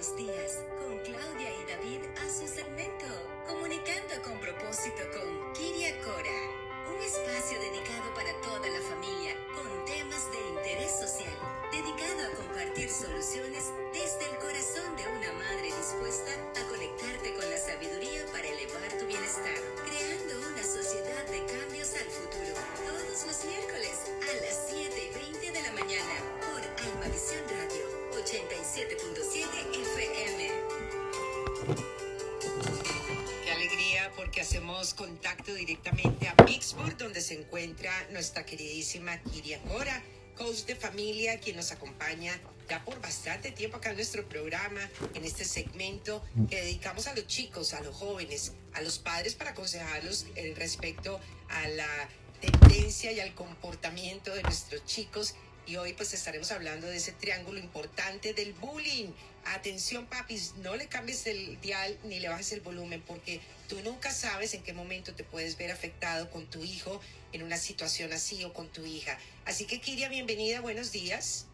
buenos días a Pittsburgh, donde se encuentra nuestra queridísima Kiria Cora, coach de familia, quien nos acompaña ya por bastante tiempo acá en nuestro programa, en este segmento que dedicamos a los chicos, a los jóvenes, a los padres para aconsejarlos respecto a la tendencia y al comportamiento de nuestros chicos. Y hoy pues estaremos hablando de ese triángulo importante del bullying. Atención papis, no le cambies el dial ni le bajes el volumen porque tú nunca sabes en qué momento te puedes ver afectado con tu hijo en una situación así o con tu hija. Así que Kiria, bienvenida, buenos días.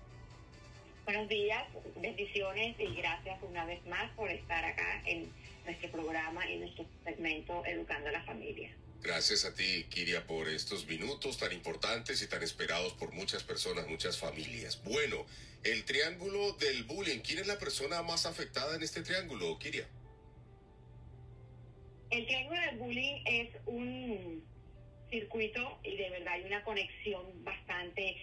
Buenos días, bendiciones y gracias una vez más por estar acá en nuestro programa y nuestro segmento Educando a la Familia. Gracias a ti, Kiria, por estos minutos tan importantes y tan esperados por muchas personas, muchas familias. Bueno, el triángulo del bullying. ¿Quién es la persona más afectada en este triángulo, Kiria? El triángulo del bullying es un circuito y de verdad hay una conexión bastante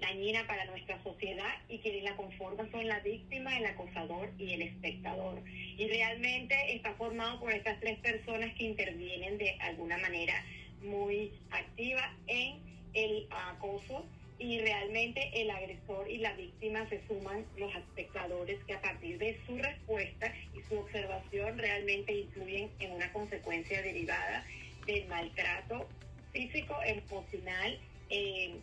dañina para nuestra sociedad y quienes la conforman son la víctima, el acosador y el espectador. Y realmente está formado por estas tres personas que intervienen de alguna manera muy activa en el acoso y realmente el agresor y la víctima se suman los espectadores que a partir de su respuesta y su observación realmente influyen en una consecuencia derivada del maltrato físico, emocional, eh,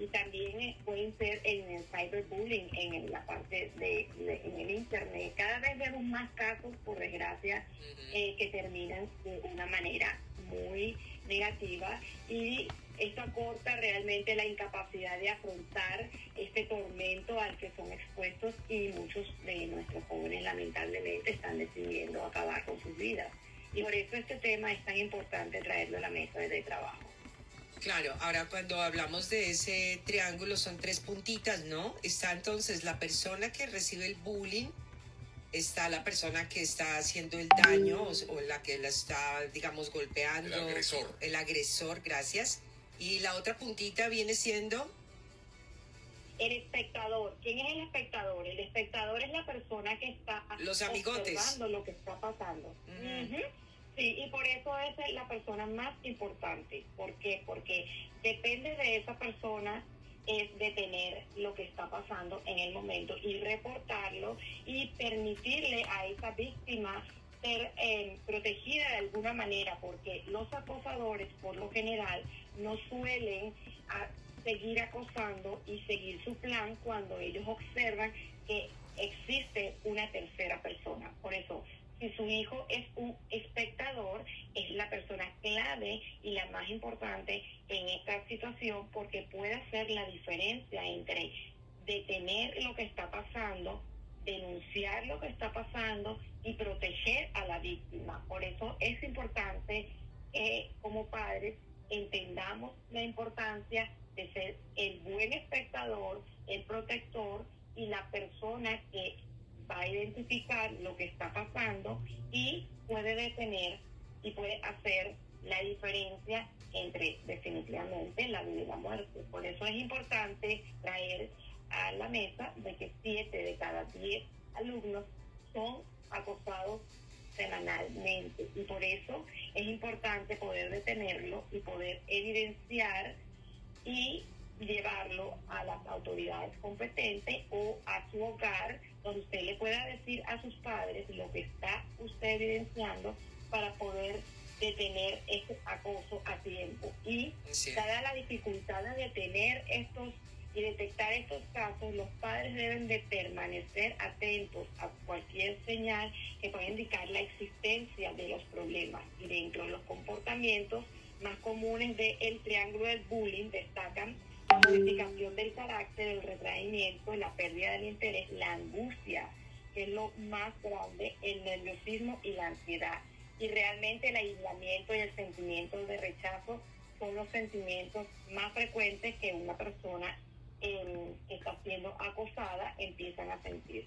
y también eh, pueden ser en el cyberbullying, en la parte de, de- en el internet. Cada vez vemos más casos, por desgracia, eh, que terminan de una manera muy negativa y esto acorta realmente la incapacidad de afrontar este tormento al que son expuestos y muchos de nuestros jóvenes lamentablemente están decidiendo acabar con sus vidas. Y por eso este tema es tan importante traerlo a la mesa de trabajo. Claro, ahora cuando hablamos de ese triángulo son tres puntitas, ¿no? Está entonces la persona que recibe el bullying, está la persona que está haciendo el daño o, o la que la está, digamos, golpeando. El agresor. El agresor, gracias. Y la otra puntita viene siendo, El espectador, ¿quién es el espectador? El espectador es la persona que está Los amigotes. observando lo que está pasando. Sí, y por eso es la persona más importante. ¿Por qué? Porque depende de esa persona es detener lo que está pasando en el momento y reportarlo y permitirle a esa víctima ser eh, protegida de alguna manera, porque los acosadores por lo general no suelen a- seguir acosando y seguir su plan cuando ellos observan que existe una tercera persona. Por eso, si su hijo es un espectador, es la persona clave y la más importante en esta situación porque puede hacer la diferencia entre detener lo que está pasando, denunciar lo que está pasando y proteger a la víctima. Por eso es importante que como padres entendamos la importancia de ser el buen espectador, el protector y la persona que va a identificar lo que está pasando y puede detener y puede hacer la diferencia entre definitivamente la vida y la muerte. Por eso es importante traer a la mesa de que siete de cada diez alumnos son acosados semanalmente y por eso es importante poder detenerlo y poder evidenciar y llevarlo a las autoridades competentes o a su hogar donde usted le pueda decir a sus padres lo que está usted evidenciando para poder detener este acoso a tiempo y Sí. dada la dificultad de detener estos y detectar estos casos, los padres deben de permanecer atentos a cualquier señal que pueda indicar la existencia de los problemas. Y dentro de los comportamientos más comunes del triángulo del bullying destacan la modificación del carácter, el retraimiento, la pérdida del interés, la angustia, que es lo más grande, el nerviosismo y la ansiedad. Y realmente el aislamiento y el sentimiento de rechazo son los sentimientos más frecuentes que una persona eh, que está siendo acosada empiezan a sentir.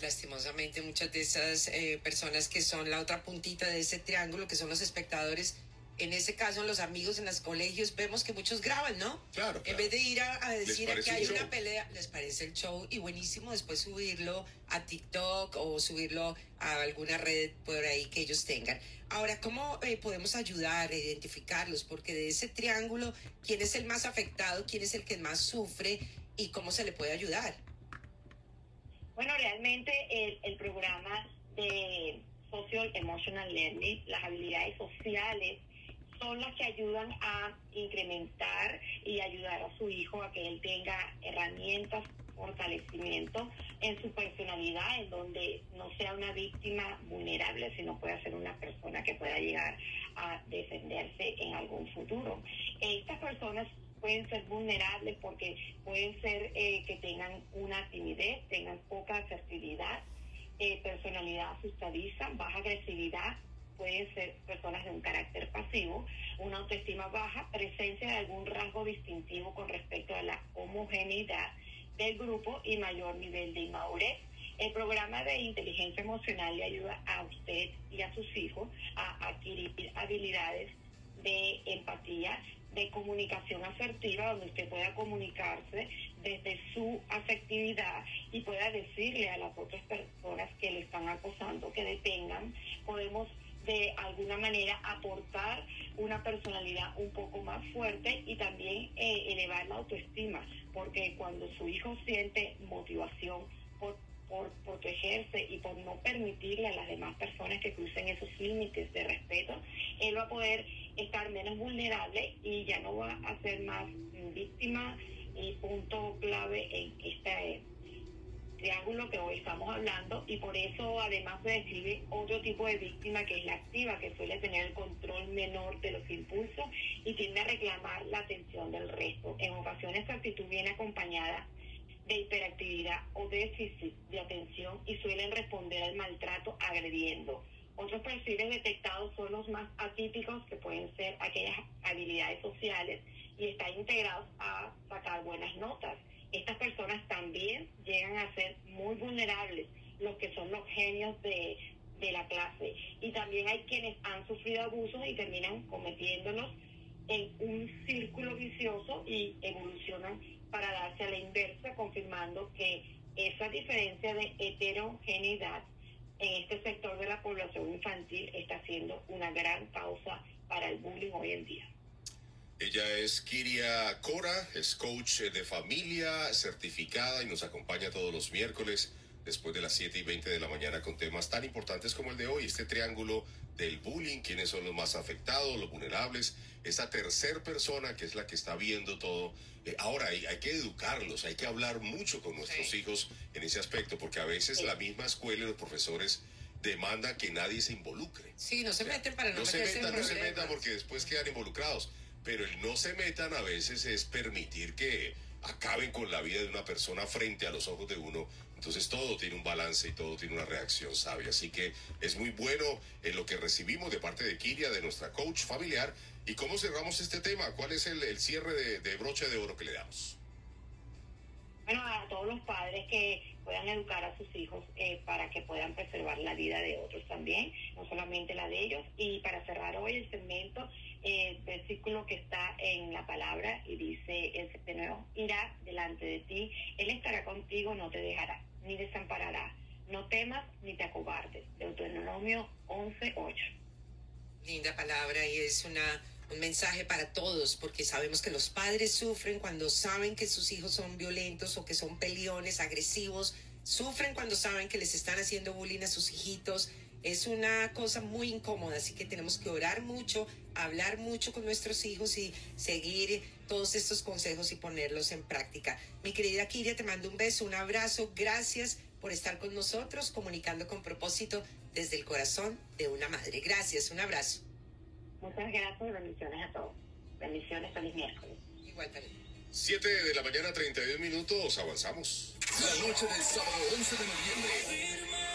Lastimosamente muchas de esas eh, personas que son la otra puntita de ese triángulo, que son los espectadores, en ese caso los amigos en los colegios, vemos que muchos graban, ¿no? Claro. En vez de ir a, decir que hay un una show. pelea, les parece el show y buenísimo después subirlo a TikTok o subirlo a alguna red por ahí que ellos tengan. Ahora, ¿cómo eh, podemos ayudar a identificarlos? Porque de ese triángulo, ¿quién es el más afectado? ¿Quién es el que más sufre? ¿Y cómo se le puede ayudar? Bueno, realmente el, el programa de Social Emotional Learning, las habilidades sociales, son las que ayudan a incrementar y ayudar a su hijo a que él tenga herramientas, fortalecimiento en su personalidad, en donde no sea una víctima vulnerable, sino pueda ser una persona que pueda llegar a defenderse en algún futuro. Estas personas pueden ser vulnerables porque pueden ser eh, que tengan una timidez, tengan poca asertividad, eh, personalidad asustadiza, baja agresividad, pueden ser personas de un carácter pasivo, una autoestima baja, presencia de algún rasgo distintivo con respecto a la homogeneidad del grupo y mayor nivel de inmadurez. El programa de inteligencia emocional le ayuda a usted y a sus hijos a adquirir habilidades de empatía, de comunicación asertiva, donde usted pueda comunicarse desde su afectividad y pueda decirle a las otras personas que le están acosando que detengan. Podemos de alguna manera aportar una personalidad un poco más fuerte y también eh, elevar la autoestima, porque cuando su hijo siente motivación por, por protegerse y por no permitirle a las demás personas que crucen esos límites de respeto, él va a poder estar menos vulnerable y ya no va a ser más víctima y punto clave en triángulo que hoy estamos hablando y por eso además se describe otro tipo de víctima que es la activa, que suele tener el control menor de los impulsos y tiende a reclamar la atención del resto. En ocasiones esta actitud viene acompañada de hiperactividad o déficit de atención y suelen responder al maltrato agrediendo. Otros perfiles detectados son los más atípicos, que pueden ser aquellas habilidades sociales y están integrados a sacar buenas notas. Estas personas también llegan a ser muy vulnerables, los que son los genios de, de la clase. Y también hay quienes han sufrido abusos y terminan cometiéndolos en un círculo vicioso y evolucionan para darse a la inversa, confirmando que esa diferencia de heterogeneidad en este sector de la población infantil está siendo una gran causa para el bullying hoy en día. Ella es Kiria Cora, es coach de familia certificada y nos acompaña todos los miércoles después de las 7 y 20 de la mañana con temas tan importantes como el de hoy, este triángulo del bullying, quiénes son los más afectados, los vulnerables, esa tercer persona que es la que está viendo todo. Eh, ahora hay, hay, que educarlos, hay que hablar mucho con nuestros sí. hijos en ese aspecto, porque a veces sí. la misma escuela y los profesores demandan que nadie se involucre. Sí, no se o sea, meten para no, no se metan, no se metan porque después quedan involucrados. Pero el no se metan a veces es permitir que acaben con la vida de una persona frente a los ojos de uno. Entonces todo tiene un balance y todo tiene una reacción sabia. Así que es muy bueno en lo que recibimos de parte de Kiria, de nuestra coach familiar. ¿Y cómo cerramos este tema? ¿Cuál es el, el cierre de, broche de oro que le damos? Bueno, a todos los padres que puedan educar a sus hijos eh, para que puedan preservar la vida de otros también, no solamente la de ellos. Y para cerrar hoy el segmento, versículo que está en la palabra y dice el de nuevo, irá delante de ti, Él estará contigo, no te dejará, ni desamparará, no temas ni te acobardes. Deuteronomio 11.8. Linda palabra y es una un mensaje para todos, porque sabemos que los padres sufren cuando saben que sus hijos son violentos o que son peliones, agresivos, sufren cuando saben que les están haciendo bullying a sus hijitos. Es una cosa muy incómoda, así que tenemos que orar mucho, hablar mucho con nuestros hijos y seguir todos estos consejos y ponerlos en práctica. Mi querida Kiria, te mando un beso, un abrazo, gracias por estar con nosotros, comunicando con propósito desde el corazón de una madre. Gracias, un abrazo. Muchas gracias y bendiciones a todos. Bendiciones, feliz miércoles. Igual también. 7 de la mañana, 32 minutos, avanzamos. La noche del sábado 11 de noviembre